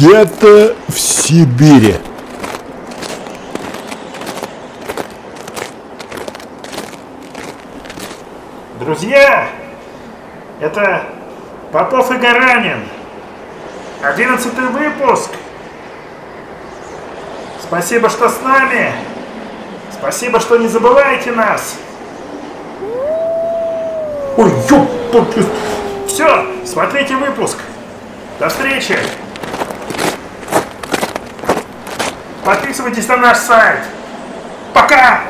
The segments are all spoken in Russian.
Где-то в Сибири. Друзья, это Попов и Гаранин. Одиннадцатый выпуск. Спасибо, что с нами. Спасибо, что не забываете нас. Ой, ёпта. Все, смотрите выпуск. До встречи. Подписывайтесь на наш сайт. Пока!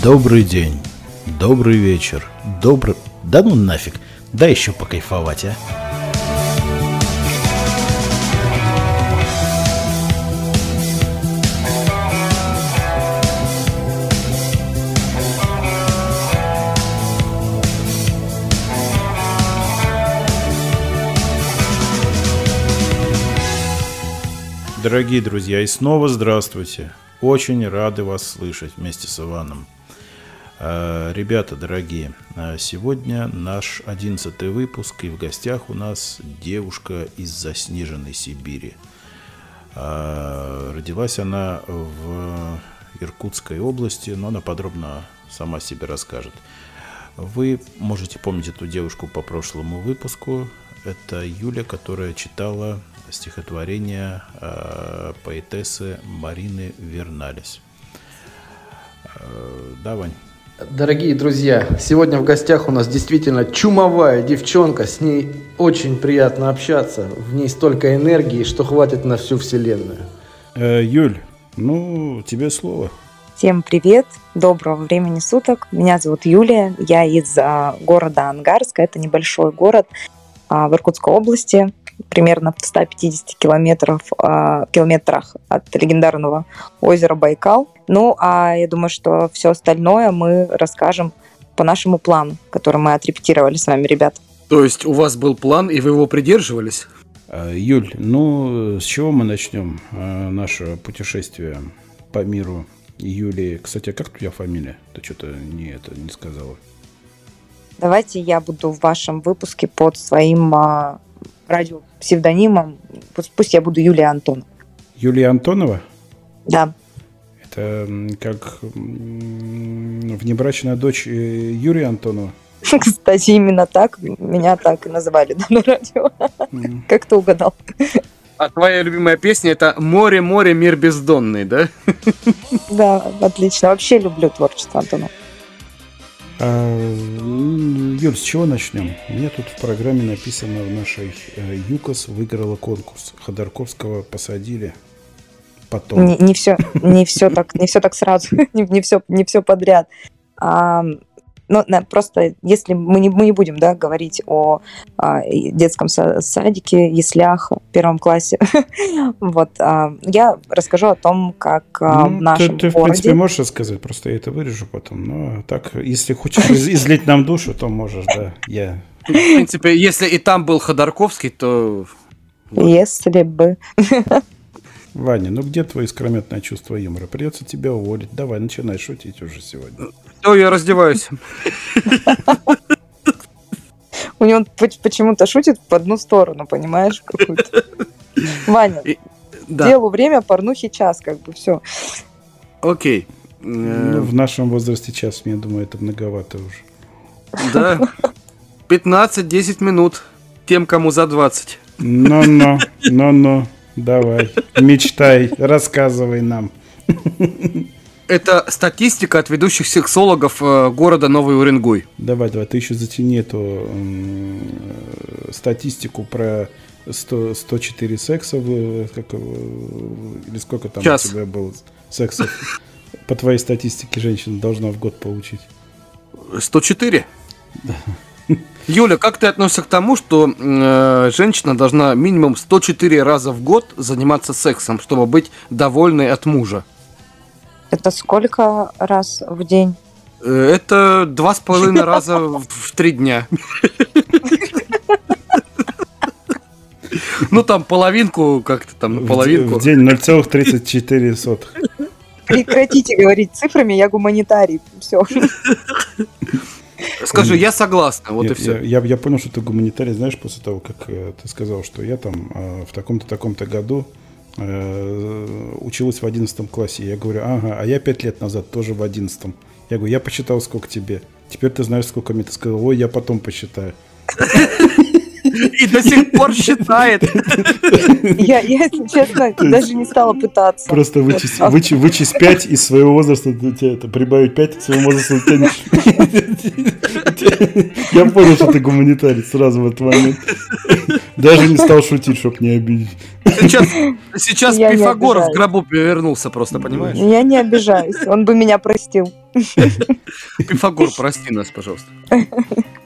Добрый день, добрый вечер, добрый... Да ну нафиг, дай еще покайфовать, а. Дорогие друзья, и снова здравствуйте. Очень рады вас слышать вместе с Иваном. Э, ребята дорогие, э, сегодня наш одиннадцатый выпуск, и в гостях у нас девушка из заснеженной Сибири. Э, родилась она в Иркутской области, но она подробно сама себе расскажет. Вы можете помнить эту девушку по прошлому выпуску. Это Юля, которая читала стихотворение поэтессы Марины Верналис. Да, Вань? Дорогие друзья, сегодня в гостях у нас действительно чумовая девчонка. С ней очень приятно общаться. В ней столько энергии, что хватит на всю вселенную. Э, Юль, ну, тебе слово. Всем привет, доброго времени суток. Меня зовут Юлия, я из а, города Ангарска, это небольшой город а, в Иркутской области примерно в 150 километров, э, километрах от легендарного озера Байкал. Ну, а я думаю, что все остальное мы расскажем по нашему плану, который мы отрепетировали с вами, ребят. То есть у вас был план, и вы его придерживались? А, Юль, ну, с чего мы начнем а, наше путешествие по миру Юлии? Кстати, а как твоя фамилия? Ты что-то не, это, не сказала. Давайте я буду в вашем выпуске под своим а, радио псевдонимом. Пусть, я буду Юлия Антонова. Юлия Антонова? Да. Это как внебрачная дочь э, Юрия Антонова? Кстати, именно так. Меня так и называли на радио. Mm. Как ты угадал? А твоя любимая песня это «Море, море, мир бездонный», да? Да, отлично. Вообще люблю творчество Антонова. А, Юр, с чего начнем? У меня тут в программе написано в нашей э, ЮКОС выиграла конкурс. Ходорковского посадили потом. Не, не все, не все так, не все так сразу, не, не все, не все подряд. А, ну, просто если мы не, мы не будем да, говорить о, о детском садике, яслях в первом классе, вот, а, я расскажу о том, как а, ну, в нашем ты, ты, городе... в принципе, можешь рассказать, просто я это вырежу потом, но так, если хочешь излить нам душу, то можешь, да, я... В принципе, если и там был Ходорковский, то... Если бы. Ваня, ну где твое искрометное чувство юмора? Придется тебя уволить. Давай, начинай шутить уже сегодня. Все, я раздеваюсь. У него почему-то шутит в одну сторону, понимаешь? Ваня, делу время, порнухи час, как бы все. Окей. Ну, в нашем возрасте час, я думаю, это многовато уже. Да. 15-10 минут тем, кому за 20. Ну-ну, ну-ну. Давай, мечтай, рассказывай нам. Это статистика от ведущих сексологов э, города Новый Уренгой. Давай, давай, ты еще затяни эту э, статистику про 100, 104 секса, как, или сколько там Час. у тебя было сексов? По твоей статистике женщина должна в год получить. 104? Юля, как ты относишься к тому, что э, женщина должна минимум 104 раза в год заниматься сексом, чтобы быть довольной от мужа? Это сколько раз в день? Э, Это два с половиной раза в три дня. Ну, там половинку, как-то там, половинку. В день 0,34. Прекратите говорить цифрами, я гуманитарий. Все. Скажи, я согласна, вот и все. Я, я понял, что ты гуманитарий, знаешь, после того, как э, ты сказал, что я там э, в таком-то, таком-то году э, училась в 11 классе. Я говорю, ага, а я пять лет назад тоже в 11 Я говорю, я посчитал, сколько тебе. Теперь ты знаешь, сколько мне. Ты сказал, ой, я потом посчитаю. И до сих пор считает. Я, я, если честно, даже не стала пытаться. Просто вычесть, Вот. вычесть, вычесть 5 из своего возраста, тебе это, прибавить 5 из своего возраста. ты- Я понял, что ты гуманитарий сразу в этот момент. Даже не стал шутить, чтобы не обидеть. Сейчас, сейчас Я в гробу перевернулся просто, понимаешь? Я не обижаюсь, он бы меня простил. Пифагор, прости нас, пожалуйста.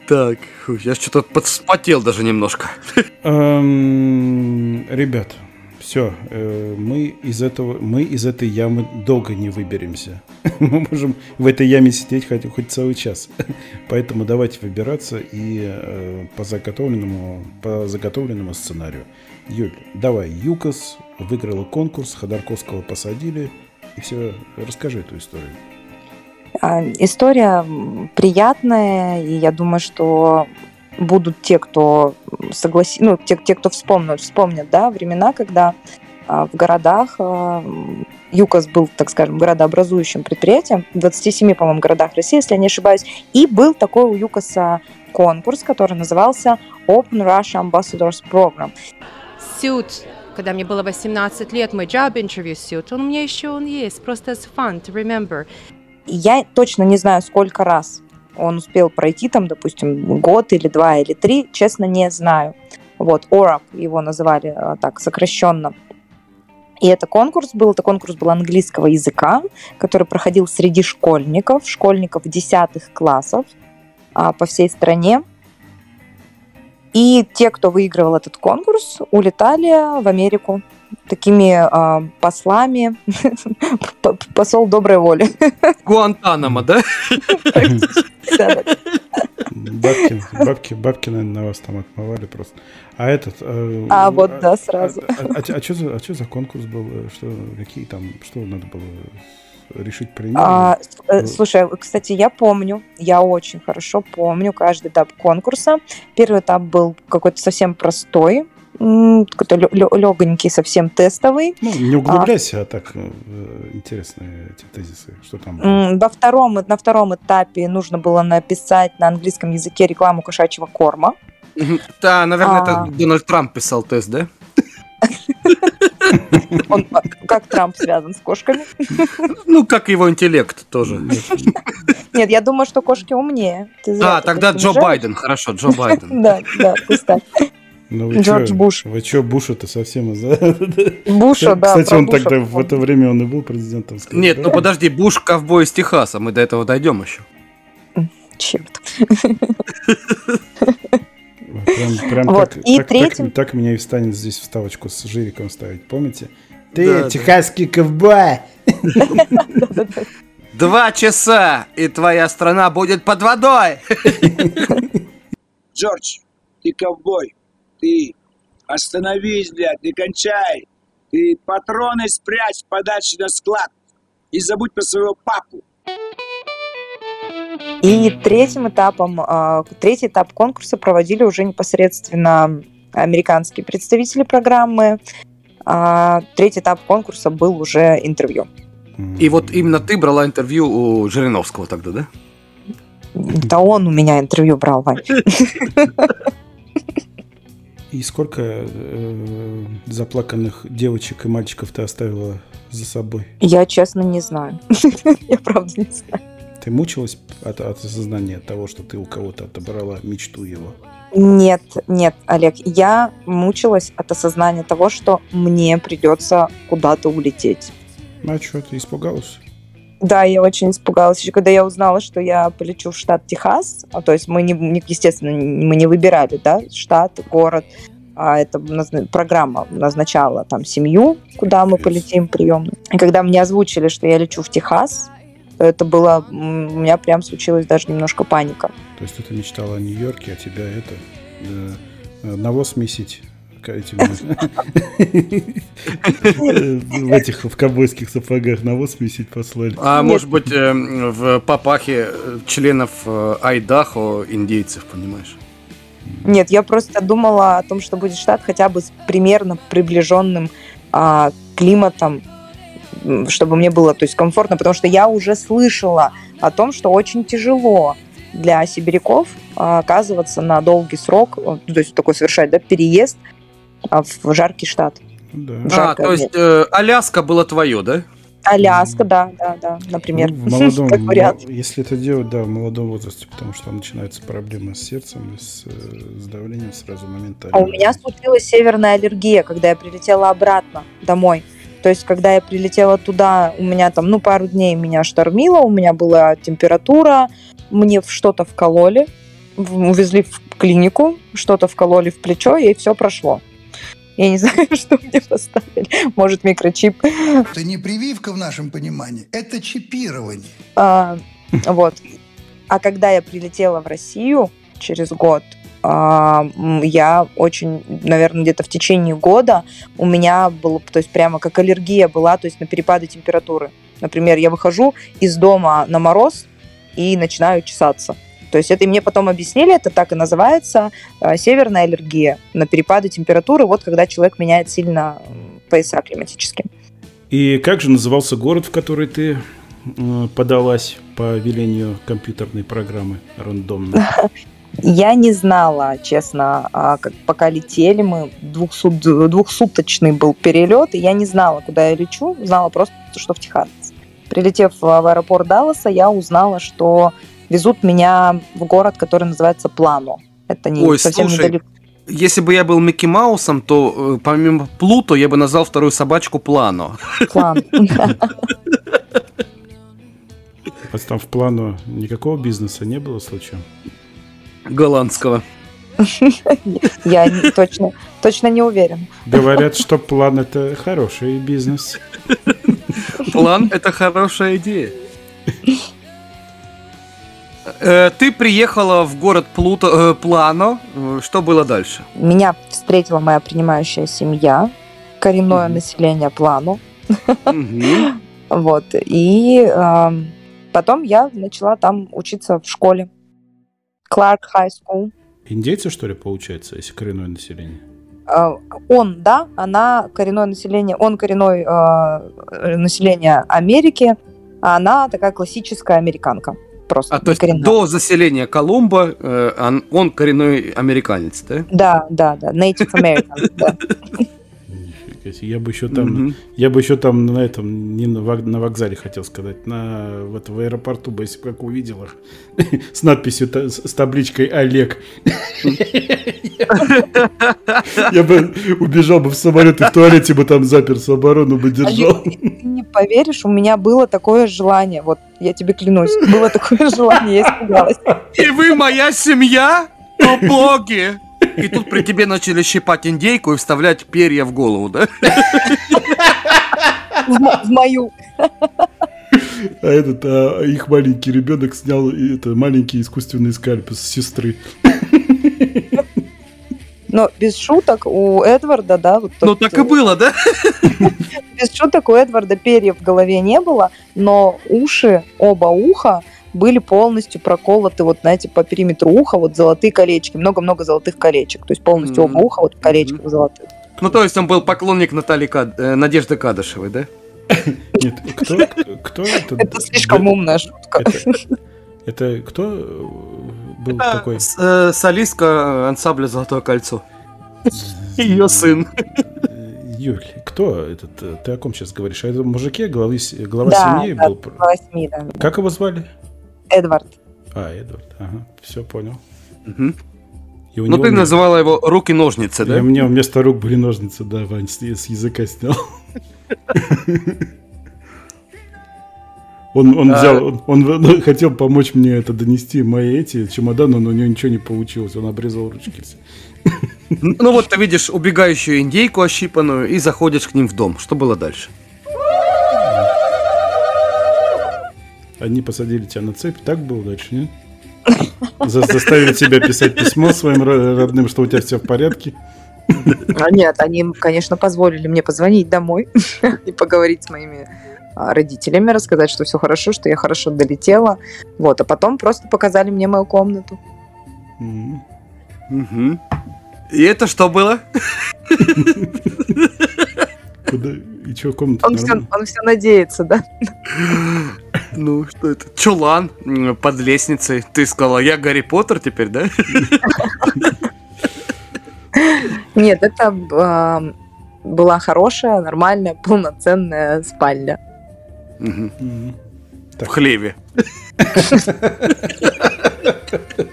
Так, я что-то подспотел даже немножко. Эм, Ребят, все, мы из этого, мы из этой ямы долго не выберемся. Мы можем в этой яме сидеть хоть, хоть целый час. Поэтому давайте выбираться и э, по заготовленному, по заготовленному сценарию. Юль, давай, ЮКОС выиграла конкурс, Ходорковского посадили. И все, расскажи эту историю. А, История приятная, и я думаю, что будут те, кто согласится, ну, те, те, кто вспомнят, вспомнят, да, времена, когда а, в городах а, ЮКОС был, так скажем, городообразующим предприятием в 27, по-моему, городах России, если я не ошибаюсь, и был такой у ЮКОСа конкурс, который назывался Open Russia Ambassadors Program. Suit, когда мне было 18 лет, мой job interview suit, он у меня еще он есть, просто as fun to remember. Я точно не знаю, сколько раз он успел пройти, там, допустим, год или два или три, честно, не знаю. Вот, ORAP его называли а, так сокращенно. И это конкурс был, это конкурс был английского языка, который проходил среди школьников, школьников десятых классов а, по всей стране. И те, кто выигрывал этот конкурс, улетали в Америку такими а, послами, посол доброй воли. Гуантанамо, да? Бабки, бабки, бабки, наверное, на вас там отмывали просто. А этот... э, А, вот, да, сразу. А, что за, а чё за конкурс был? Что, какие там, что надо было решить принять? А, с- э, слушай, кстати, я помню, я очень хорошо помню каждый этап конкурса. Первый этап был какой-то совсем простой, какой-то легонький, совсем тестовый. Ну, не углубляйся, а так э, интересные эти тезисы. Что там? было? Во втором, на втором этапе нужно было написать на английском языке рекламу кошачьего корма. Да, наверное, А. это Дональд Трамп писал тест, да? Он а, как Трамп связан с кошками? Ну, как его интеллект тоже. Нет, я думаю, что кошки умнее. А, так тогда Джо. Байден, хорошо, Джо Байден. Да, да, пусть так. Ну, вы Джордж чё, Буш. Вы что, Буша-то совсем из Буша, да. Кстати, он Буша тогда в это время он и был президентом. Нет, да? ну подожди, Буш ковбой из Техаса, мы до этого дойдем еще. Черт. Прям, прям Вот, так, и так, третьим- так, так меня и встанет здесь вставочку с жириком ставить, помните? Ты Да, да. техасский ковбой! Два часа, и твоя страна будет под водой. Джордж, ты ковбой. Ты остановись, блядь, не кончай. Ты патроны спрячь подальше на склад. И забудь про своего папу. И третьим этапом, а, третий этап конкурса проводили уже непосредственно американские представители программы. А Третий этап конкурса был уже интервью. И вот именно ты брала интервью у Жириновского тогда, да? Да он у меня интервью брал, Вань. И сколько э, заплаканных девочек и мальчиков ты оставила за собой? Я, честно, не знаю. Я правда не знаю. Ты мучилась от, от осознания того, что ты у кого-то отобрала мечту его? Нет, нет, Олег, я мучилась от осознания того, что мне придется куда-то улететь. Ну, а что, ты испугалась? Да, я очень испугалась. Еще когда я узнала, что я полечу в штат Техас, а, то есть мы, не, естественно, мы не выбирали, да, штат, город, а это программа назначала там семью, куда мы полетим, приемную. И когда мне озвучили, что я лечу в Техас, это было, у меня прям случилась даже немножко паника. То есть ты мечтала о Нью-Йорке, а тебя это э, навоз месить в этих в ковбойских сапогах навоз месить послали. А может быть, э, в папахе э, членов э, Айдахо индейцев, понимаешь? Нет, я просто думала о том, что будет штат хотя бы с примерно приближенным а, климатом, чтобы мне было то есть, комфортно, потому что я уже слышала о том, что очень тяжело для сибиряков а, оказываться на долгий срок, то есть такой совершать да, переезд а, в жаркий штат. Да. А, то есть э, Аляска было твое, да? Аляска, да, да, да, например, Ну, в молодом, как вариант. если это делать, да, в молодом возрасте, потому что начинаются проблемы с сердцем, и с, э, с давлением сразу моментально. А у меня случилась северная аллергия, когда я прилетела обратно домой. То есть, когда я прилетела туда, у меня там, ну, пару дней меня штормило, у меня была температура, мне что-то вкололи, увезли в клинику, что-то вкололи в плечо, и все прошло. Я не знаю, что мне поставили. Может, микрочип. Это не прививка в нашем понимании, это чипирование. А, вот. А когда я прилетела в Россию через год, а, я очень, наверное, где-то в течение года у меня было, то есть прямо как аллергия была, то есть на перепады температуры. Например, я выхожу из дома на мороз и начинаю чесаться. То есть это и мне потом объяснили, это так и называется, э, северная аллергия на перепады температуры, вот когда человек меняет сильно м, пояса климатические. И как же назывался город, в который ты э, подалась по велению компьютерной программы рандомно? Я не знала, честно, а, как пока летели мы, двухсут- двухсуточный был перелет, и я не знала, куда я лечу, знала просто, что в Техас. Прилетев в аэропорт Далласа, я узнала, что везут меня в город, который называется Плано. Это не Ой, совсем слушай, недалеко. Если бы я был Микки Маусом, то э, помимо Плуто я бы назвал вторую собачку Плано. План. Просто там в плану никакого бизнеса не было случаем. Голландского. Я не- точно, точно не уверен. Говорят, что план это хороший бизнес. План – это хорошая идея. Э, Ты приехала в город Плуто, э, Плано. Э, Что было дальше? Меня встретила моя принимающая семья, коренное Мгм. население Плану. Мгм. Вот. И эм, потом я начала там учиться в школе. Clark High School. Индейцы, что ли, получается, если коренное население? Э, Он, да, она коренное население, он коренной э, население Америки, а она такая классическая американка. Просто А то есть коренная. до заселения Колумба э, он- он коренной американец, да? Да, да, да, Native American. да. Себе. Я бы еще там, я бы еще там на этом, не на, вок- на вокзале хотел сказать, на вот в аэропорту бы, если бы как увидел их, с надписью, с табличкой Олег. Я бы убежал бы в самолет и в туалете бы там заперся, оборону бы держал. Ты не поверишь, у меня было такое желание, вот я тебе клянусь, было такое желание, я испугалась. И вы моя семья? О боги! И тут при тебе начали щипать индейку и вставлять перья в голову, да? В, мо- в мою. А этот, а их маленький ребенок снял это маленький искусственный скальп с сестры. Но без шуток у Эдварда, да, вот Ну так и было, да? без шуток у Эдварда перьев в голове не было, но уши, оба уха были полностью проколоты, вот, знаете, по периметру уха, вот золотые колечки, много-много золотых колечек, то есть полностью Мгм. оба уха вот в колечках Мгм. золотых. Ну то есть он был поклонник Натальи Кад- э, Надежды Кадышевой, да? Нет, кто, кто, кто это? Это слишком умная шутка. Это, это кто был такой? С- э, солистка ансамбля «Золотое кольцо». Ее сын. Юль, кто этот? Ты о ком сейчас говоришь? А это мужике, главы, глава Да, семьи да, был? Восьми, да. Как его звали? Эдвард. А, Эдвард. Ага, все понял. Мгм. И у Ну него ты мне- называла его руки-ножницы, и да? у меня вместо рук были ножницы, да, Вань, с, с языка снял. Он, он А. взял, он, он, ну, хотел помочь мне это донести мои эти чемоданы, но у него ничего не получилось. Он обрезал ручки. все. Ну вот ты видишь убегающую индейку ощипанную и заходишь к ним в дом. Что было дальше? Они посадили тебя на цепь, так было дальше, нет? За- Заставили тебя писать письмо своим ро- родным, что у тебя все в порядке. А Нет, они, конечно, позволили мне позвонить домой и поговорить с моими а, родителями, рассказать, что все хорошо, что я хорошо долетела. Вот, а потом просто показали мне мою комнату. И это что было? Куда? И что, комната Он все, он все надеется, да? Ну, что это? Чулан под лестницей. Ты сказала, я Гарри Поттер теперь, да? Нет, это была хорошая, нормальная, полноценная спальня. В хлеве.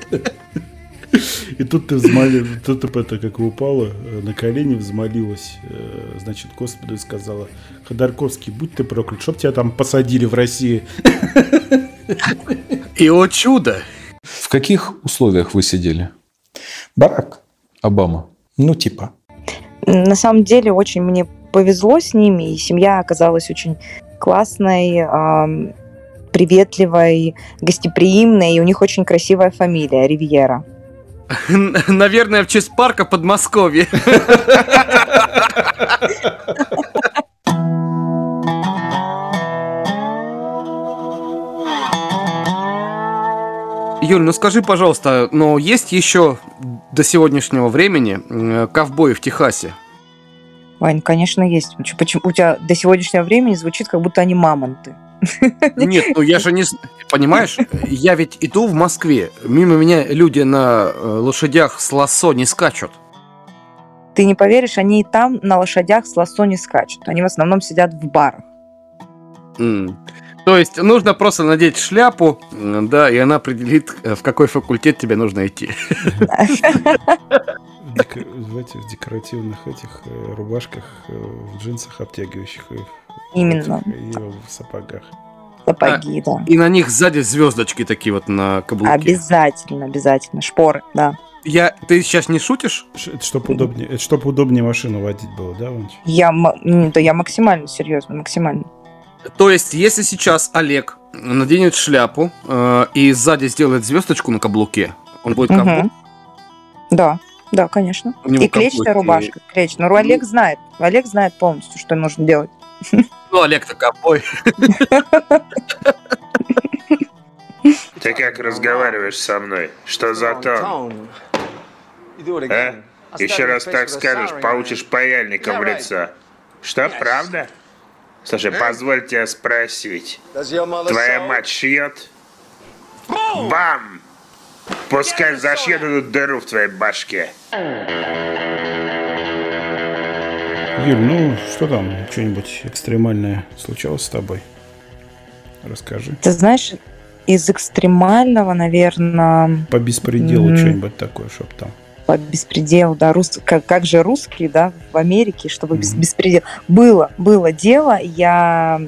И тут ты взмолил, тут ты это как упала, э, на колени взмолилась, э, значит, Господу и сказала, Ходорковский, будь ты проклят, чтоб тебя там посадили в России. И о чудо! В каких условиях вы сидели? Барак. Обама. Ну, типа. На самом деле очень мне повезло с ними, и семья оказалась очень классной, ам, приветливой, гостеприимной, и у них очень красивая фамилия Ривьера. Наверное, в честь парка Подмосковье. Юль, ну скажи, пожалуйста, но есть еще до сегодняшнего времени э, ковбои в Техасе? Вань, конечно, есть. Почему у тебя до сегодняшнего времени звучит, как будто они мамонты? Нет, ну я же не... Понимаешь, я ведь иду в Москве, мимо меня люди на э, лошадях с лассо не скачут. Ты не поверишь, они и там на лошадях с лассо не скачут. Они в основном сидят в барах. М. То есть нужно просто надеть шляпу, да, и она определит, э, в какой факультет тебе нужно идти. В этих декоративных этих э, рубашках, в джинсах обтягивающих и в Именно. и в сапогах. Сапоги, да. И на них сзади звездочки такие вот на каблуке. Обязательно, обязательно. Шпоры, да. Я, ты сейчас не шутишь? Ш- Это чтоб удобнее, это чтоб удобнее машину водить было, да, Ванч? Я, м, да, я максимально серьезно, максимально. То есть, если сейчас Олег наденет шляпу э, и сзади сделает звездочку на каблуке, он будет Мгм. ковбой? Да, да, конечно. И клетчатая ковбойский- рубашка, клетчатая. Ну, Олег знает, Олег знает полностью, что нужно делать. Ну, Олег-то ковбой. Ты как разговариваешь со мной? Что за тон? А? Еще раз так скажешь, получишь паяльником в лицо. Что, правда? Слушай, позволь тебя спросить. Твоя мать шьет? Бам! Пускай зашьет эту дыру в твоей башке. Юль, ну что там, что-нибудь экстремальное случалось с тобой? Расскажи. Ты знаешь, из экстремального, наверное, По беспределу Мгм. что-нибудь такое, чтоб там. по беспределу, да, рус... как, как же русские, да, в Америке, чтобы Мгм. беспредел. Было, было дело, я...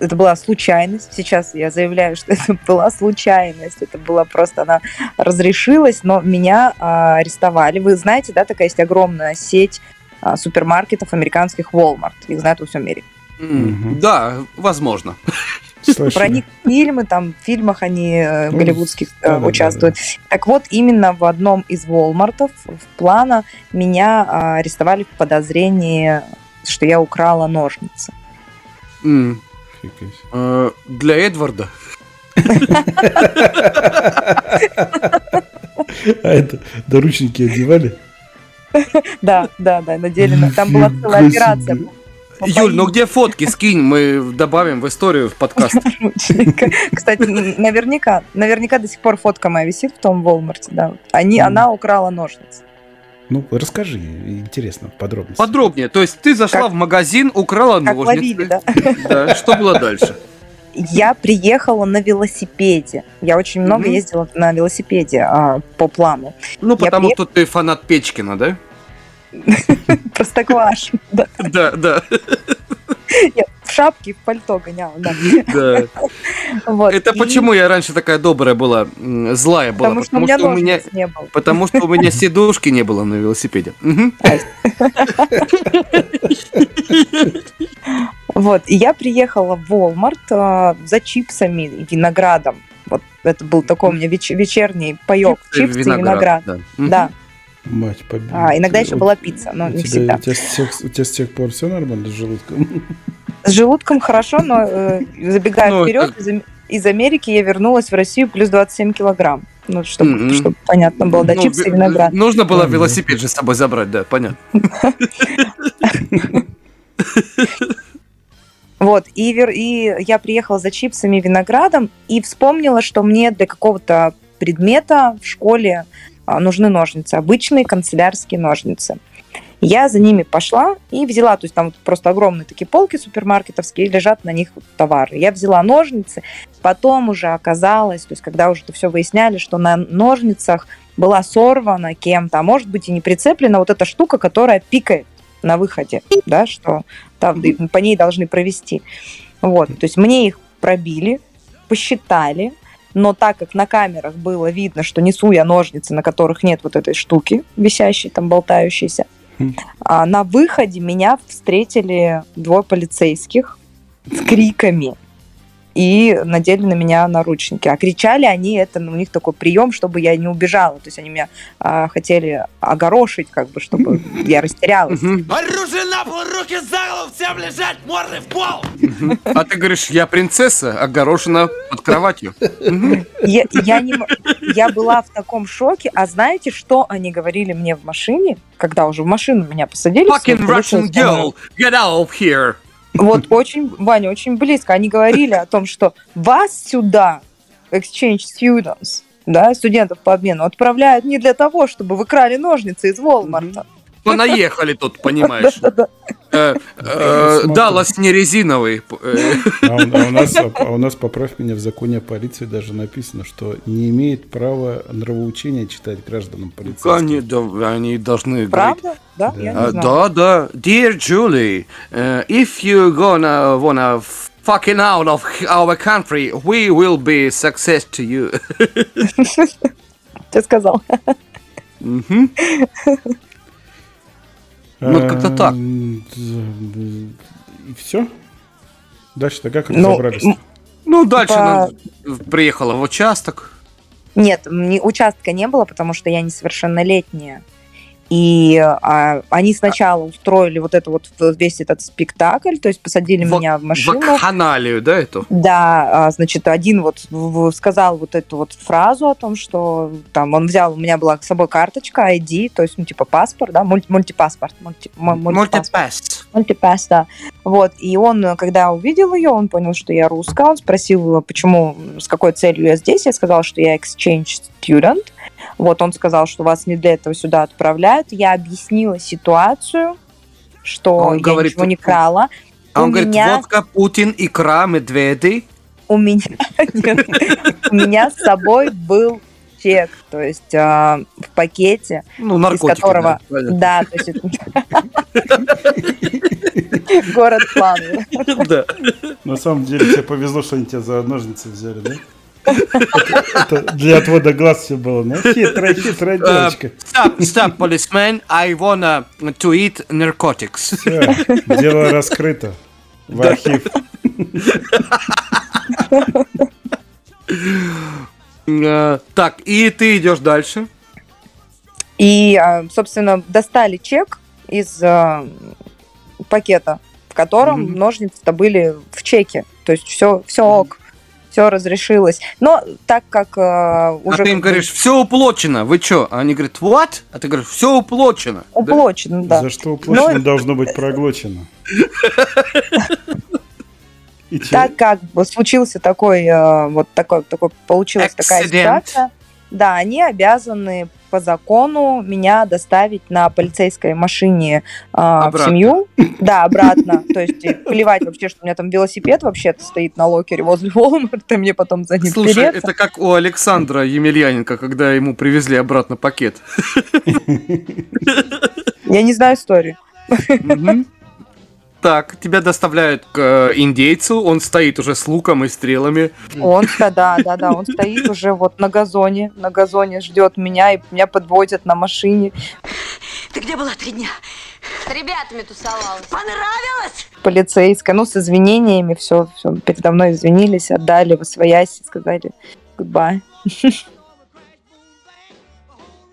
Это была случайность. Сейчас я заявляю, что это была случайность. Это была просто, она разрешилась, но меня а, арестовали. Вы знаете, да, такая есть огромная сеть супермаркетов американских Walmart. Их знают во всем мире. Мгм. Да, возможно. Слышали? Про них фильмы, там в фильмах они э, Ну, голливудских э, да-да-да-да. участвуют. Так вот, именно в одном из Волмартов в плана меня а, арестовали в подозрении, что я украла ножницы. Э, Для Эдварда. А это доручники одевали? Да, да, да, надели. на- Там была целая операция. Юль, ну где фотки? Скинь, мы добавим в историю в подкаст. Кстати, наверняка, наверняка до сих пор фотка моя висит в том Волмарте, да. Они, она украла ножницы. Ну, расскажи, интересно, подробности. Подробнее. То есть ты зашла Как- в магазин, украла Как ловили, ножницы. да? Да, Что было дальше? Я приехала на велосипеде. Я очень много Мгм. ездила на велосипеде а, по плану. Ну, потому приех- что ты фанат Печкина, да? Простоквашино. Да. Да, да, Я в шапке и в пальто гоняла, да. да. Вот. Это И почему я раньше такая добрая была, злая была? Потому что у меня у меня, не было. потому что у меня сидушки не было на велосипеде. Вот, и я приехала в Walmart а, за чипсами и виноградом. Вот это был такой у меня веч- вечерний паек. Чипсы, и виноград. да. Да. Мать победы. А, иногда еще была пицца, но у не тебя, всегда. У тебя, с тех, у тебя с тех пор все нормально с желудком? С желудком хорошо, но э, забегая Ну, вперед, это- из, из Америки я вернулась в Россию плюс 27 килограмм. Ну, чтобы, Мгм. чтобы понятно было, да, Ну, чипсы и ви- виноград. Нужно было Понятно. велосипед же с собой забрать, да, понятно. Вот, и, вер- и я приехала за чипсами и виноградом и вспомнила, что мне для какого-то предмета в школе а, нужны ножницы, обычные канцелярские ножницы. Я за ними пошла и взяла, то есть там просто огромные такие полки супермаркетовские, лежат на них товары. Я взяла ножницы, потом уже оказалось, то есть когда уже это все выясняли, что на ножницах была сорвана кем-то, а может быть и не прицеплена вот эта штука, которая пикает на выходе, да, что там по ней должны провести. Вот, то есть мне их пробили, посчитали, но так как на камерах было видно, что несу я ножницы, на которых нет вот этой штуки висящей, там болтающейся, Хм. а на выходе меня встретили двое полицейских с криками и надели на меня наручники. А кричали они, это ну, у них такой прием, чтобы я не убежала. То есть они меня а, хотели огорошить, как бы, чтобы я растерялась. Оружие на пол, руки за голову, всем лежать, морды в пол! А ты говоришь, я принцесса, огорошена под кроватью. Я, я, не м- я была в таком шоке. А знаете, что они говорили мне в машине, когда уже в машину меня посадили? Fucking Russian girl, get out of here. Вот очень, Ваня, очень близко. Они говорили о том, что вас сюда, exchange students, да, студентов по обмену, отправляют не для того, чтобы вы крали ножницы из Волмарта. Понаехали тут, понимаешь. Э, э, Даллас не резиновый. э, А у, а нас, а у нас, поправь меня, в законе о полиции даже написано, что не имеет права нравоучения читать гражданам. Они, да, они должны говорить. Правда? Да? А. Да, да. Dear Julie, if you gonna wanna fucking out of our country, we will be success to you. Ты сказал. Ну, как-то так. И все? Дальше-то как Ну, разобрались? м- Ну, дальше По- она приехала в участок. Нет, участка не было, потому что я несовершеннолетняя. И а, они сначала устроили вот это вот весь этот спектакль, то есть посадили В- меня в машину. Вакханалию, да, эту? Да, а, значит, один вот сказал вот эту вот фразу о том, что там он взял, у меня была с собой карточка, ID, то есть, ну, типа паспорт, да, мульти- мультипаспорт, мульти- мультипаспорт. Мультипас, да. Вот, и он, когда увидел ее, он понял, что я русская, он спросил, почему, с какой целью я здесь, я сказала, что я exchange student, вот, он сказал, что вас не для этого сюда отправляют, я объяснила ситуацию, что Он я говорит, ничего не крала, А У он говорит, меня- водка, Путин, икра, медведи. у меня, нет, у меня с собой был чек, то есть а, в пакете, Ну, из которого, да, да, то есть город планы. Да. На самом деле тебе повезло, что они тебя за ножницы взяли, да? Для отвода глаз все было. Ну, хитрая, хитрая Э, девочка. Stop, stop, policeman. I wanna to eat narcotics. Всё, дело раскрыто. В архив. Э, Так, и ты идешь дальше. И, а, собственно, достали чек из пакета, в котором ножницы-то были в чеке. То есть все, все ок, все разрешилось. Но так как а, А уже ты им говоришь, все уплочено, вы чё? А они говорят, what? А ты говоришь, все уплочено. Да? уплочено, да. За что уплочено Ну, должно быть проглочено. Так как случился такой, э, вот такой, такой получилась такая ситуация, да, они обязаны по закону меня доставить на полицейской машине а, в семью. Да, обратно. То есть плевать вообще, что у меня там велосипед вообще-то стоит на локере возле Walmart, и мне потом за ним Слушай, переться. это как у Александра Емельяненко, когда ему привезли обратно пакет. Я не знаю историю. Так, тебя доставляют к э, индейцу, он стоит уже с луком и стрелами. Он, да, да, да, да, он стоит уже вот на газоне, на газоне ждет меня, и меня подводят на машине. Ты где была три дня? С ребятами тусовалась. Понравилось? полицейская, ну, с извинениями, все, все передо мной извинились, отдали в своясь, сказали goodbye.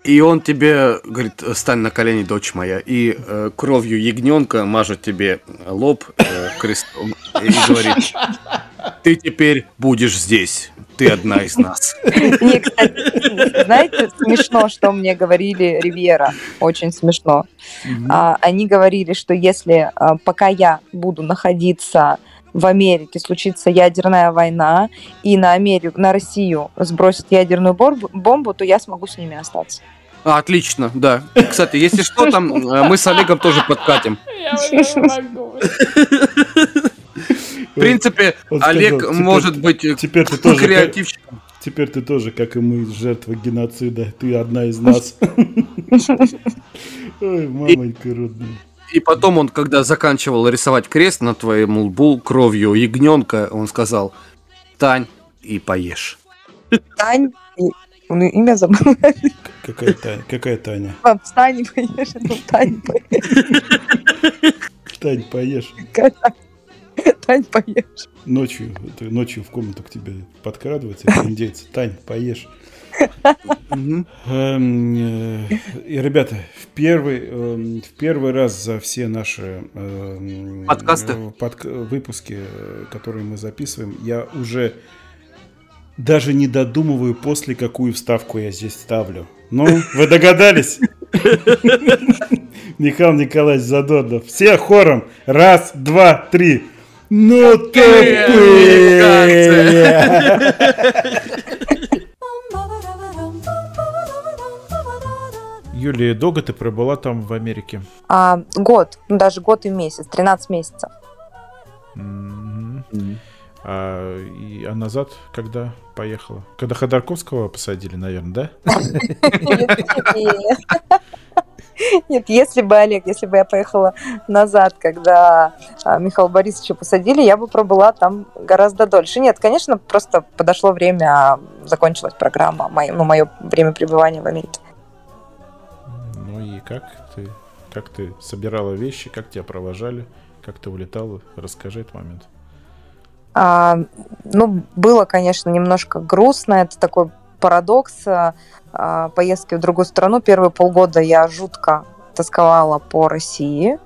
И он тебе говорит, стань на колени, дочь моя, и э, кровью ягненка мажет тебе лоб э, крестом и говорит, ты теперь будешь здесь, ты одна из нас. Не, кстати, знаете, смешно, что мне говорили Ривьера, очень смешно. А, Они говорили, что если а, пока я буду находиться в Америке, случится ядерная война, и на Америку, на Россию сбросят ядерную бомбу, то я смогу с ними остаться. А, отлично, да. Кстати, если что, там э, мы с Олегом тоже подкатим. Я уже могу. В принципе, Он сказал, Олег теперь- может быть э, теперь ты тоже как- креативщиком. Теперь ты тоже, как и мы, жертва геноцида. Ты одна из нас. Ой, мамонька родная. И потом он, когда заканчивал рисовать крест на твоем лбу кровью ягненка, он сказал, Тань и поешь. Тань, и- ну, имя забыла. Какая Таня? Какая Таня? Встань и поешь, ну, Тань, поешь. Тань, поешь. Тань, поешь. Ночью, ночью в комнату к тебе подкрадывается индейцы. Тань, поешь. Эм, э, И, ребята, в первый, эм, в первый раз за все наши эм, Подкасты. э, выпуски, э, которые мы записываем, я уже даже не додумываю, после какую вставку я здесь ставлю. Ну, вы догадались? Михаил Николаевич Задорнов. Все хором. Раз, два, три. Ну тупые! Юлия, долго ты пробыла там в Америке? А, год, ну, даже год и месяц, 13 месяцев. Мгм. А, и- а назад когда поехала? Когда Ходорковского посадили, наверное, да? Нет, если бы, Олег, если бы я поехала назад, когда а, Михаила Борисовича посадили, я бы пробыла там гораздо дольше. Нет, конечно, просто подошло время, а, закончилась программа, мое, ну, мое время пребывания в Америке. Ну и как ты, как ты собирала вещи, как тебя провожали, как ты улетала? Расскажи этот момент. А, ну, было, конечно, немножко грустно. Это такой парадокс а, а, поездки в другую страну. Первые полгода я жутко тосковала по России.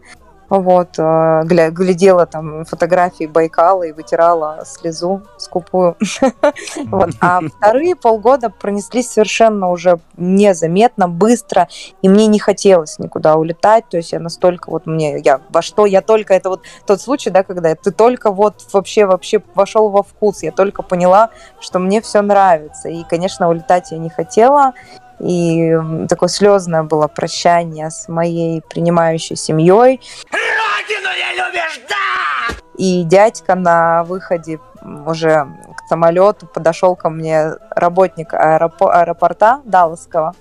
Вот, а, гля- глядела там фотографии Байкала и вытирала слезу скупую. А вторые полгода пронеслись совершенно уже незаметно, быстро, и мне не хотелось никуда улетать. То есть я настолько вот мне, я во что, я только, это вот тот случай, да, когда ты только вот вообще, вообще вошел во вкус, я только поняла, что мне все нравится. И, конечно, улетать я не хотела. И такое слезное было прощание с моей принимающей семьей. Родину не любишь, да! И дядька на выходе уже к самолету подошел ко мне работник аэропо- аэропорта Далласского,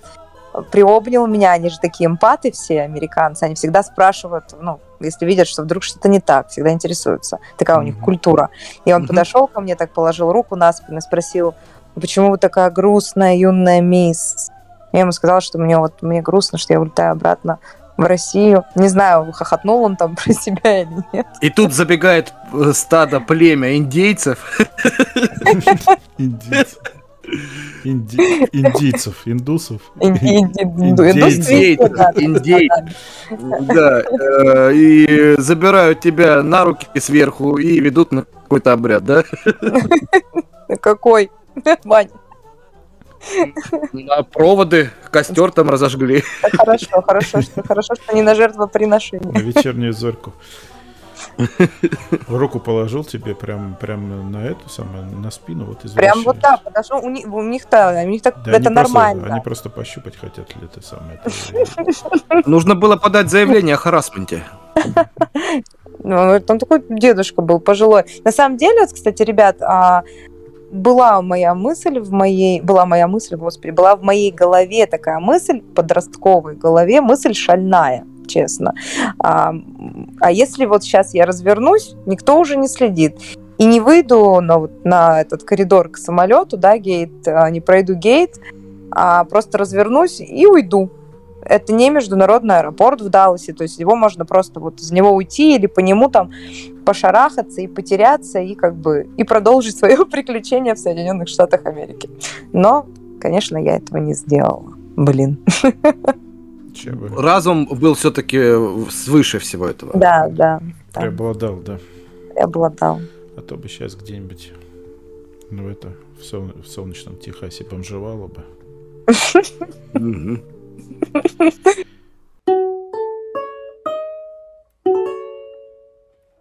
приобнял меня, они же такие эмпаты все, американцы, они всегда спрашивают, ну, если видят, что вдруг что-то не так, всегда интересуются. Такая у них культура. И он подошел ко мне, так положил руку на спину и спросил, почему вы такая грустная, юная мисс? Я ему сказала, что мне вот мне грустно, что я улетаю обратно в Россию. Не знаю, хохотнул он там про себя или нет. И тут забегает э, стадо племя индейцев. Индийцев. Инди- Индийцев, индусов. Да, Индейцев. Да, э, и забирают тебя на руки сверху и ведут на какой-то обряд, да? Какой? Ваня, На проводы, костер там разожгли. хорошо, хорошо, что хорошо, что не на жертвоприношение. На вечернюю зорьку. Руку положил тебе прям, прям на эту самую, на спину, вот Прям вот так подошел. У них, у них-то, у них так, Да это они просто- нормально. они просто пощупать хотят ли это самое. это- Нужно было подать заявление о харасменте. Ну, Там такой дедушка был пожилой. На самом деле, вот, кстати, ребят, а, была моя мысль в моей, была моя мысль, господи, была в моей голове такая мысль, подростковой голове, мысль шальная, честно. А, а если вот сейчас я развернусь, никто уже не следит. И не выйду на, вот, на этот коридор к самолету, да, гейт, а, не пройду гейт, а просто развернусь и уйду. Это не международный аэропорт в Далласе, то есть его можно просто вот из него уйти или по нему там пошарахаться и потеряться и как бы и продолжить свое приключение в Соединенных Штатах Америки. Но, конечно, я этого не сделала. Блин. Разум был все-таки свыше всего этого. Да, да. Преобладал, да. Преобладал. А то бы сейчас где-нибудь, ну это, в, в солнечном Техасе бомжевало бы.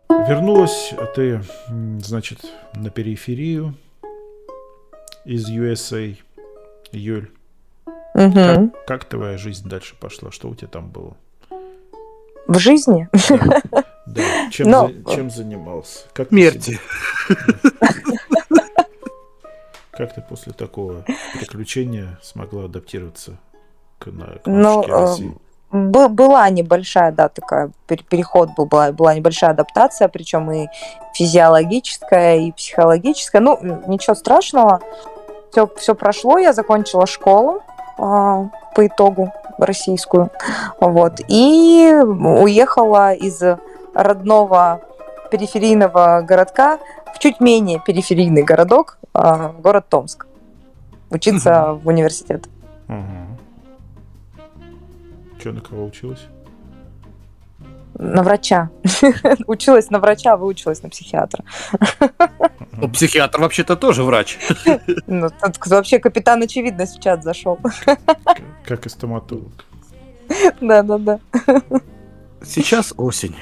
Вернулась ты, значит, на периферию из USA, Юль. Мгм. Как, как твоя жизнь дальше пошла? Что у тебя там было? В жизни? Да. Чем, Ну, за- чем занимался? Как Смерти. Как ты после такого приключения смогла адаптироваться к, на, к Ну, России? э, бы- была небольшая, да, такая пер- переход был, была, была небольшая адаптация, причем и физиологическая, и психологическая. Ну, ничего страшного. Все, все прошло, я закончила школу а, по итогу российскую, вот, и уехала из родного периферийного городка в чуть менее периферийный городок, а, город Томск, учиться в университет. Че, на кого училась? На врача. Училась на врача, выучилась на психиатра. Ну, психиатр вообще-то тоже врач. Ну, тут вообще капитан очевидность в чат зашел. Как и стоматолог. Да-да-да. Сейчас осень.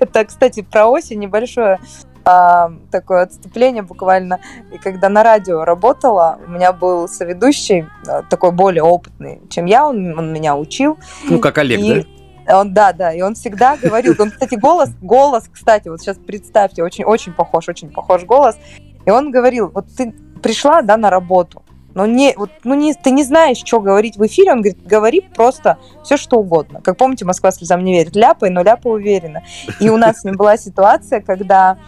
Это, кстати, про осень небольшое а, такое отступление буквально. И когда на радио работала, у меня был соведущий, а, такой более опытный, чем я, он, он меня учил. Ну, как Олег, И да? Он, да, да, и он всегда говорил, он, кстати, голос, голос, кстати, вот сейчас представьте, очень, очень похож, очень похож голос. И он говорил, вот ты пришла, да, на работу, но не, вот, ну не, ты не знаешь, что говорить в эфире, он говорит, говори просто все, что угодно. Как помните, Москва слезам не верит, ляпай, но ляпай уверенно. И у нас с ним была ситуация, когда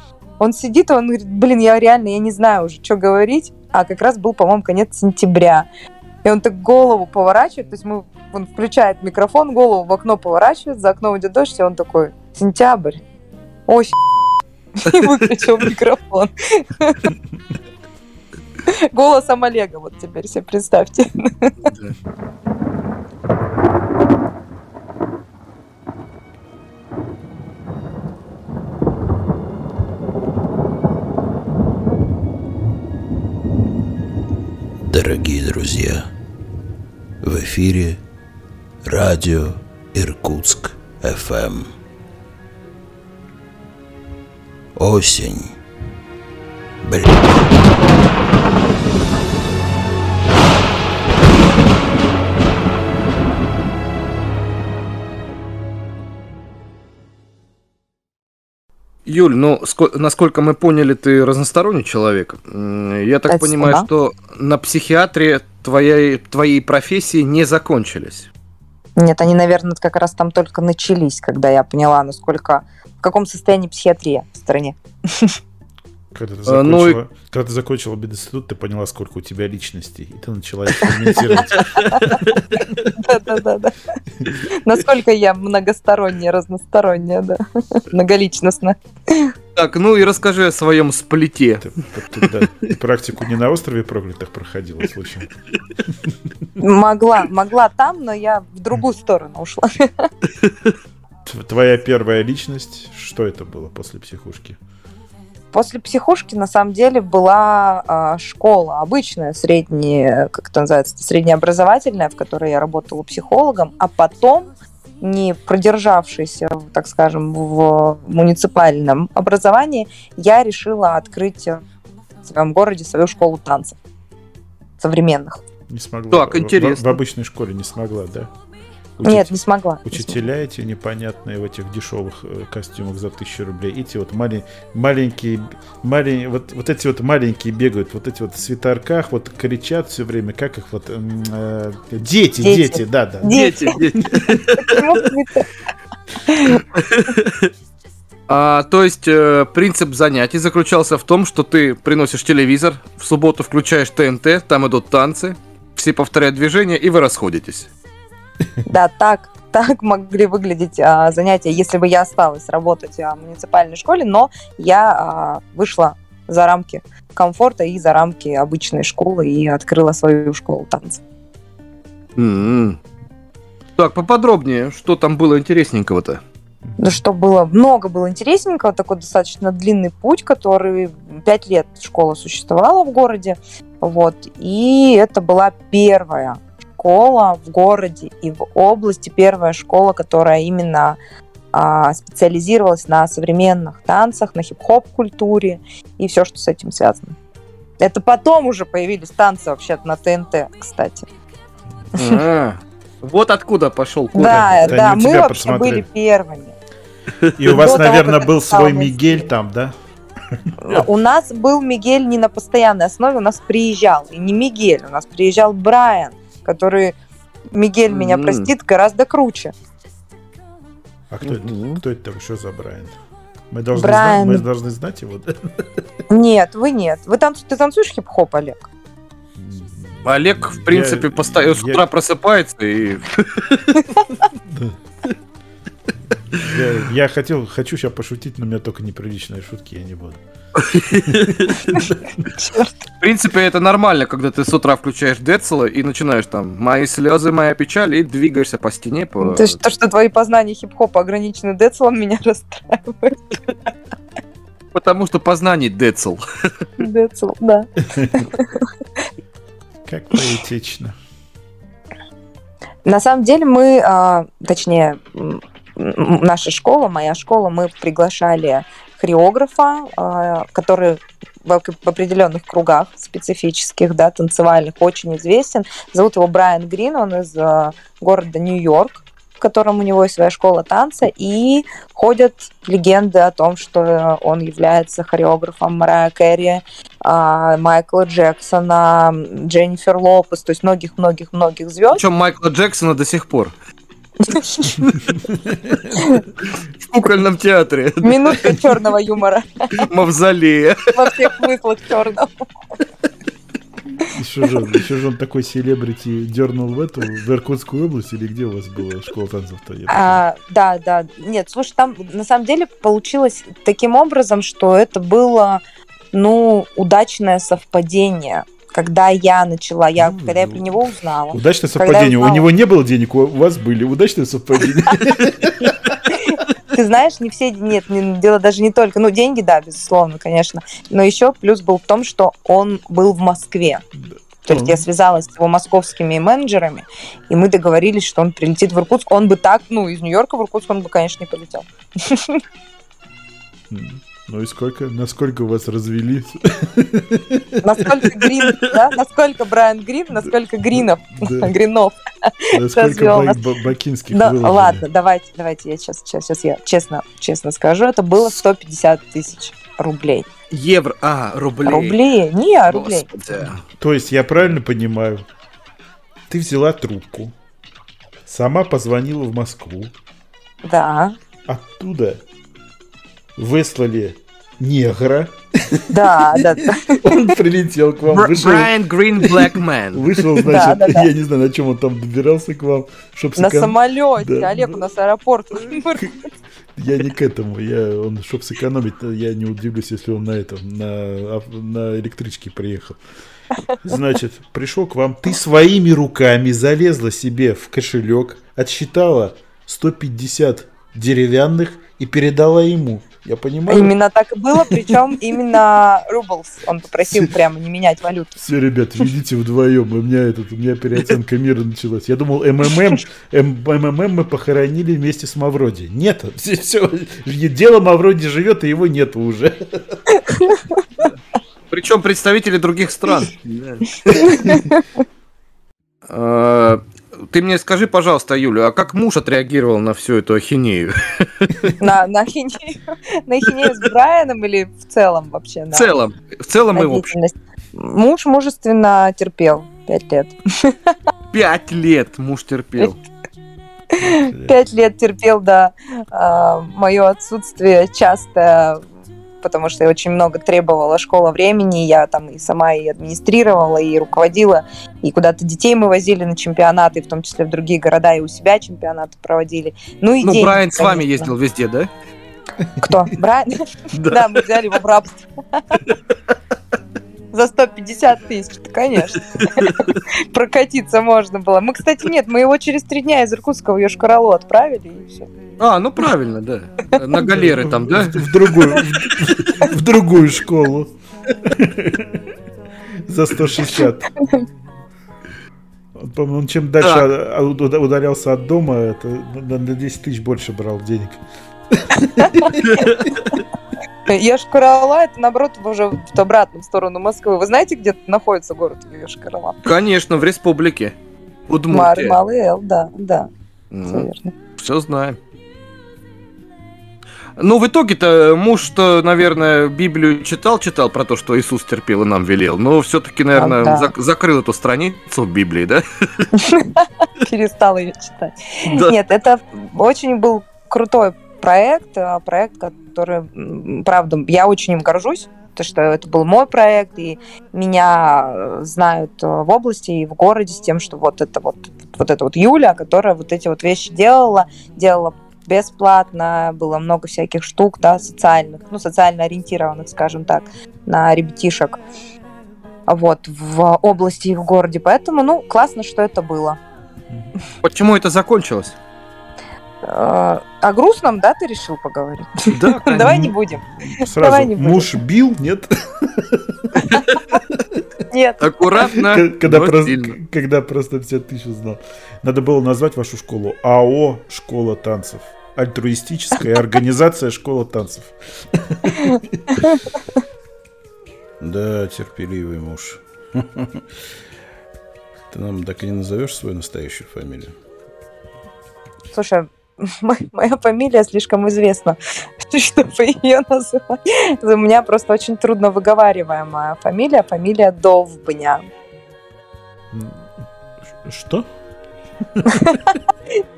он сидит, он говорит, блин, я реально, я не знаю уже, что говорить, а как раз был, по-моему, конец сентября. И он так голову поворачивает, то есть мы, он включает микрофон, голову в окно поворачивает, за окном идет дождь, и он такой, сентябрь, осень, и выключил микрофон. Голосом Олега, вот теперь себе представьте. Друзья, в эфире радио Иркутск ФМ. Осень. Блин. Юль, ну, ско- насколько мы поняли, ты разносторонний человек. Я так Спасибо. понимаю, что на психиатре твоей, твоей профессии не закончились. Нет, они, наверное, как раз там только начались, когда я поняла, насколько, в каком состоянии психиатрия в стране. Когда ты А, ну и- закончила, когда ты закончила мединститут, ты поняла, сколько у тебя личностей, и ты начала экспериментировать. Да-да-да. Насколько я многосторонняя, разносторонняя, да. Многоличностная. Так, ну и расскажи о своем сплите. Ты, ты практику не на острове проклятых проходила, случайно? Могла, могла там, но я в другую сторону ушла. Твоя первая личность, что это было после психушки? После психушки, на самом деле, была а, школа обычная, средняя, как это называется, среднеобразовательная, в которой я работала психологом, а потом, не продержавшись, так скажем, в муниципальном образовании, я решила открыть в своем городе свою школу танцев современных. Не смогла. Так, В- в- интересно. В, обычной школе не смогла, да? Нет, не смогла. не Учителя эти непонятные в этих дешевых э, костюмах за тысячу рублей. Эти вот малень- маленькие, малень- вот, вот эти вот маленькие бегают, вот эти вот в свитерках, вот кричат все время, как их вот... э, дети, Дети. дети, да, да. Дети, дети. А, то есть э, принцип занятий заключался в том, что ты приносишь телевизор, в субботу включаешь ТНТ, там идут танцы, все повторяют движения, и вы расходитесь. Да, так, так могли выглядеть а, занятия, если бы я осталась работать а, в муниципальной школе, но я а, вышла за рамки комфорта и за рамки обычной школы и открыла свою школу танцев. М-м. Так, поподробнее, что там было интересненького-то? Да что было, много было интересненького, такой достаточно длинный путь, который пять лет школа существовала в городе, вот, и это была первая школа в городе и в области, первая школа, которая именно а, специализировалась на современных танцах, на хип-хоп культуре и все, что с этим связано. Это потом уже появились танцы вообще-то на ТНТ, кстати. А, Вот откуда пошел корень. Да, Это да, мы вообще были первыми. И у вас, наверное, был свой. Мигель там, да? У нас был Мигель не на постоянной основе, у нас приезжал. И не Мигель, у нас приезжал Брайан, который, Мигель меня М. простит, гораздо круче. А кто это? Кто это там? Что за Брайан? Мы должны, Брайан. знать, мы должны знать его, да? Нет, вы нет. Вы танц... Ты танцуешь хип-хоп, Олег? Олег, в принципе, Я- с я- утра просыпается и... Я, я хотел, хочу сейчас пошутить, но у меня только неприличные шутки, я не буду. В принципе, это нормально, когда ты с утра включаешь Децела и начинаешь там «Мои слезы, моя печаль» и двигаешься по стене. По... То, есть то, что твои познания хип-хопа ограничены Децелом, меня расстраивает. Потому что познаний Децел. Децел, да. Как поэтично. На самом деле мы, а, точнее, наша школа, моя школа, мы приглашали хореографа, а, который в оп- в определенных кругах специфических, да, танцевальных, очень известен. Зовут его Брайан Грин, он из а, города Нью-Йорк, в котором у него есть своя школа танца, и ходят легенды о том, что он является хореографом Марая Кэрри, а, Майкла Джексона, Дженнифер Лопес, то есть многих-многих-многих звезд. Причем Майкла Джексона до сих пор. В кукольном театре. Минутка черного юмора Мавзолея. во всех смыслах черного. Еще же, еще же он такой селебрити дернул в эту, в Иркутскую область, или где у вас была школа танцев-то? А, да, да. Нет, слушай, там на самом деле получилось таким образом, что это было, ну, удачное совпадение. Когда я начала, я, когда я про него узнала. Удачное совпадение. У узнала- него не было денег, у вас были. Удачное совпадение. Ты знаешь, не все, нет, не- дело даже не только, ну, деньги, да, безусловно, конечно, но еще плюс был в том, что он был в Москве. То есть я связалась с его московскими менеджерами, и мы договорились, что он прилетит в Иркутск. Он бы так, ну, из Нью-Йорка в Иркутск он бы, конечно, не полетел. Ну и сколько, насколько вас развели? Насколько Грин, да? Насколько Брайан Грин, насколько Гринов, Да. Гринов. Насколько нас. Бакинских Да, выложили? ладно, давайте, давайте, я сейчас, сейчас, сейчас я честно, честно скажу, это было 150 тысяч рублей. Евро. А, рублей. Рублей? Не, рублей. Господи. То есть я правильно понимаю, ты взяла трубку, сама позвонила в Москву, Да, оттуда выслали негра, да, да, да. он прилетел к вам, вышел, Брайан Грин Блэкмен. вышел, Да, значит, да, да. я не знаю, на чем он там добирался к вам, чтоб На сэконом- самолете, Да, Олег, да. у нас аэропорт. Я не к этому, я, он, чтоб сэкономить, я не удивлюсь, если он на этом, на, на электричке приехал. Значит, пришел к вам, ты своими руками залезла себе в кошелек, отсчитала 150 деревянных и передала ему. Я понимаю? Именно так и было, причем именно рублс. Он попросил прямо не менять валюту. Все, ребят, видите вдвоем, у меня этот, у меня переоценка мира началась. Я думал, МММ, М- МММ мы похоронили вместе с Мавроди. Нет, все, все, дело Мавроди живет, и его нет уже. Причем представители других стран. Ты мне скажи, пожалуйста, Юля, а как муж отреагировал на всю эту ахинею? На, на, ахинею, на ахинею с Брайаном или в целом вообще? В целом, в целом и в общем. Муж мужественно терпел пять лет. Пять лет муж терпел. Пять лет терпел, да, мое отсутствие часто потому что я очень много требовала школа времени, я там и сама и администрировала, и руководила, и куда-то детей мы возили на чемпионаты, в том числе в другие города, и у себя чемпионаты проводили. Ну, и Ну, деньги, Брайан с вами конечно. ездил везде, да? Кто? Брайан? Да, мы взяли его в рабство. За 150 тысяч, да, конечно. Прокатиться можно было. Мы, кстати, нет, мы его через три дня из Иркутска в Йошкар-Олу отправили, и все. А, ну правильно, да. На галеры там, да? В другую, в другую школу. За 160. Он, по-моему, он чем дальше а- а- уда- удалялся от дома, это на на 10 тысяч больше брал денег. Йошкар-Ола это, наоборот, уже в обратную сторону Москвы. Вы знаете, где находится город Йошкар-Ола? Конечно, в республике. Мар, Удмуртия. Малый Эл, да, да. Верно. Все знаем. Ну, в итоге-то муж-то, наверное, Библию читал, читал про то, что Иисус терпел и нам велел. Но все-таки, наверное, А, да. зак- закрыл эту страницу Библии, да? Перестала ее читать. Да. Нет, это очень был крутой проект, а, проект, который, правда, я очень им горжусь, то что это был мой проект, и меня э, знают э, в области и в городе с тем, что вот это вот, вот это вот Юля, которая вот эти вот вещи делала, делала бесплатно, было много всяких штук, да, социальных, ну, социально ориентированных, скажем так, на ребятишек, вот, в области и в городе. Поэтому, ну, классно, что это было. Почему это закончилось? Э, О грустном, да, ты решил поговорить? Да, Давай не будем. Сразу Давай не будем. муж бил, нет? Нет. Аккуратно, Когда когда просто все тысячи знал. Надо было назвать вашу школу АО «Школа танцев». Альтруистическая организация «Школа танцев». Да, терпеливый муж. Ты нам так и не назовешь свою настоящую фамилию? Слушай, моя фамилия слишком известна, чтобы ее называть. У меня просто очень трудно выговариваемая фамилия, фамилия Довбня. Что?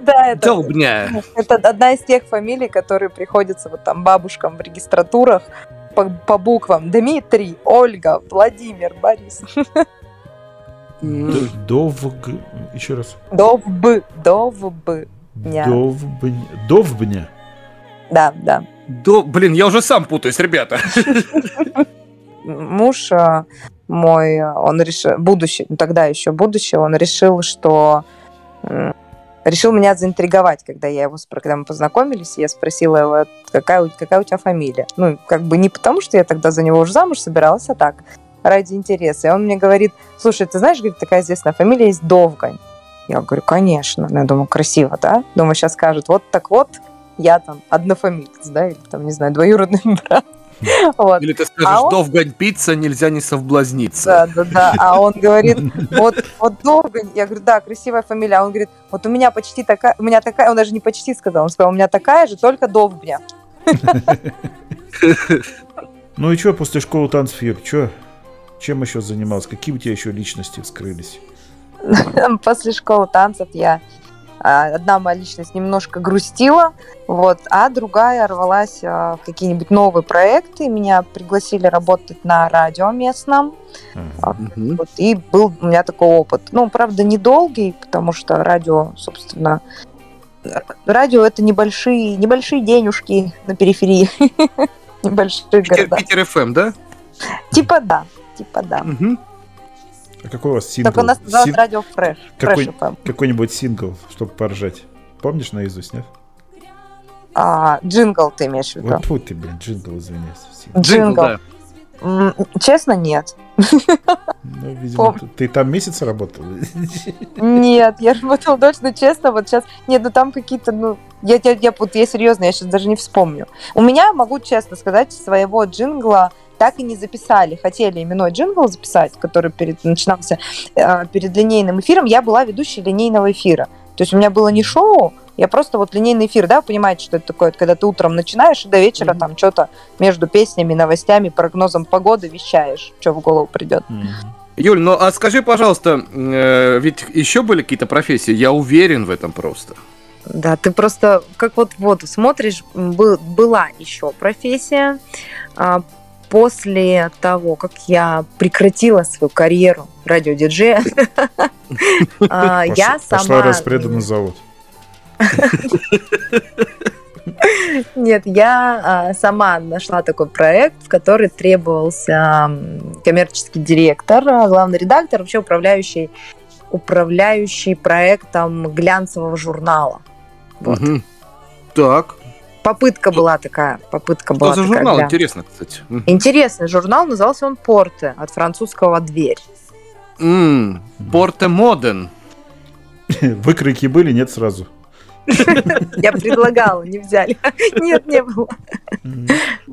Да, это, Долбня. это одна из тех фамилий, которые приходятся вот там бабушкам в регистратурах по, по буквам. Дмитрий, Ольга, Владимир, Борис. Довг... Еще раз. Довб, Довбня. Довбня. Довбня? Да, да. До... Блин, я уже сам путаюсь, ребята. муж э, мой, он решил, будущий, ну, тогда еще будущее, он решил, что решил меня заинтриговать, когда я его, когда мы познакомились, я спросила его, какая, у- какая у тебя фамилия? Ну, как бы не потому, что я тогда за него уже замуж собиралась, а так, ради интереса. И он мне говорит, слушай, ты знаешь, говорит, такая известная фамилия есть Довгань. Я говорю, конечно. Ну, я думаю, красиво, да? Думаю, сейчас скажут, вот так вот, я там однофамилец, да, или там, не знаю, двоюродный брат. Вот. Или ты А скажешь, он- довгань пицца, нельзя не совблазниться. Да, да, да. А он говорит, вот, вот Довгань. Я говорю, да, красивая фамилия. А он говорит, вот у меня почти такая, у меня такая, он даже не почти сказал, он сказал, у меня такая же, только Довбня. Ну и что после школы танцев, Юр, чё? Чем еще занимался? Какие у тебя еще личности вскрылись? После школы танцев я а, одна моя личность немножко грустила, вот, а другая рвалась а, в какие-нибудь новые проекты. Меня пригласили работать на радио местном. А, вот, и был у меня такой опыт. Ну, правда, недолгий, потому что радио, собственно, радио это небольшие, небольшие денежки на периферии. Небольшие Питер, города. Питер ФМ, да? Типа да, типа да. А какой у вас сингл? Только у нас называлось Син- радио Fresh. Какой, FM. какой-нибудь сингл, чтобы поржать. Помнишь наизусть, нет? А, джингл ты имеешь в виду? Вот фу ты, блин, джингл, извиняюсь. Сингл. Джингл. М, Честно, нет. Ну, видимо, Пом- ты, ты там месяц работал? Нет, я работала дольше, но честно, вот сейчас... Нет, ну там какие-то, ну... Я, я, я, вот, я серьезно, я сейчас даже не вспомню. У меня, могу честно сказать, своего джингла так и не записали. Хотели именной джингл записать, который перед, начинался э, перед линейным эфиром. Я была ведущей линейного эфира. То есть у меня было не шоу, я просто вот линейный эфир, да, понимаете, что это такое, Это когда ты утром начинаешь и до вечера там что-то между песнями, новостями, прогнозом погоды вещаешь, что в голову придет. Юль, ну а скажи, пожалуйста, э, ведь еще были какие-то профессии? Я уверен в этом просто. Да, ты просто как вот в воду смотришь, был, была еще профессия. После того, как я прекратила свою карьеру радиодиджея, а, я сама... Пошла распреданный завод. Нет, я а, сама нашла такой проект, в который требовался коммерческий директор, а, главный редактор, вообще управляющий, управляющий проектом глянцевого журнала. Вот. Так. Попытка была такая, попытка Что была за такая, журнал? да. Интересно, кстати. Интересный журнал, назывался он «Порте», от французского «Дверь». Порте Моден. Выкройки были, нет сразу. Я предлагала, не взяли. Нет, не было.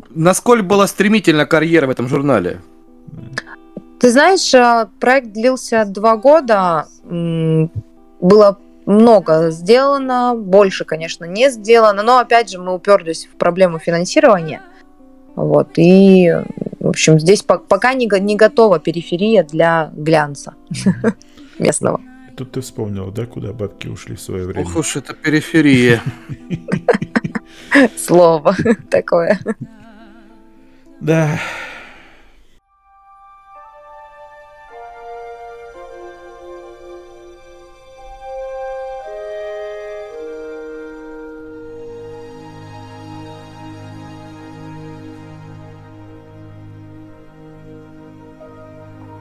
Насколько была стремительна карьера в этом журнале? Ты знаешь, э, проект длился два года. Было много сделано, больше, конечно, не сделано, но опять же мы уперлись в проблему финансирования. Вот, и, в общем, здесь по- пока не, не готова периферия для глянца местного. Тут ты вспомнил, да, куда бабки ушли в свое время? Ох уж это периферия. Слово такое. Да.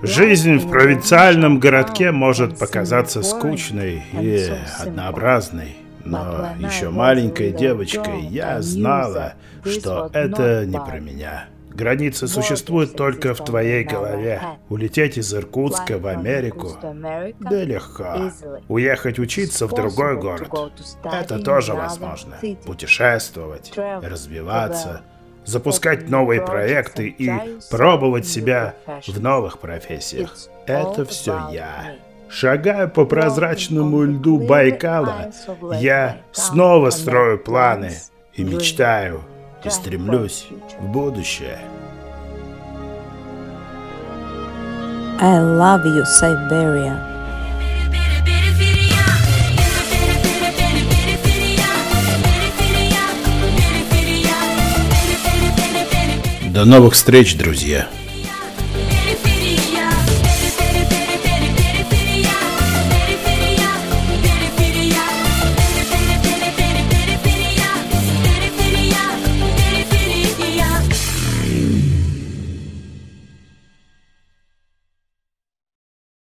Жизнь в провинциальном городке может показаться скучной и однообразной, но еще маленькой девочкой я знала, что это не про меня. Границы существуют только в твоей голове. Улететь из Иркутска в Америку да легко. Уехать учиться в другой город это тоже возможно. Путешествовать, развиваться, запускать новые проекты и пробовать себя в новых профессиях. Это все я. Шагая по прозрачному льду Байкала, я снова строю планы и мечтаю, и стремлюсь в будущее. I love you, Siberia. До новых встреч, друзья!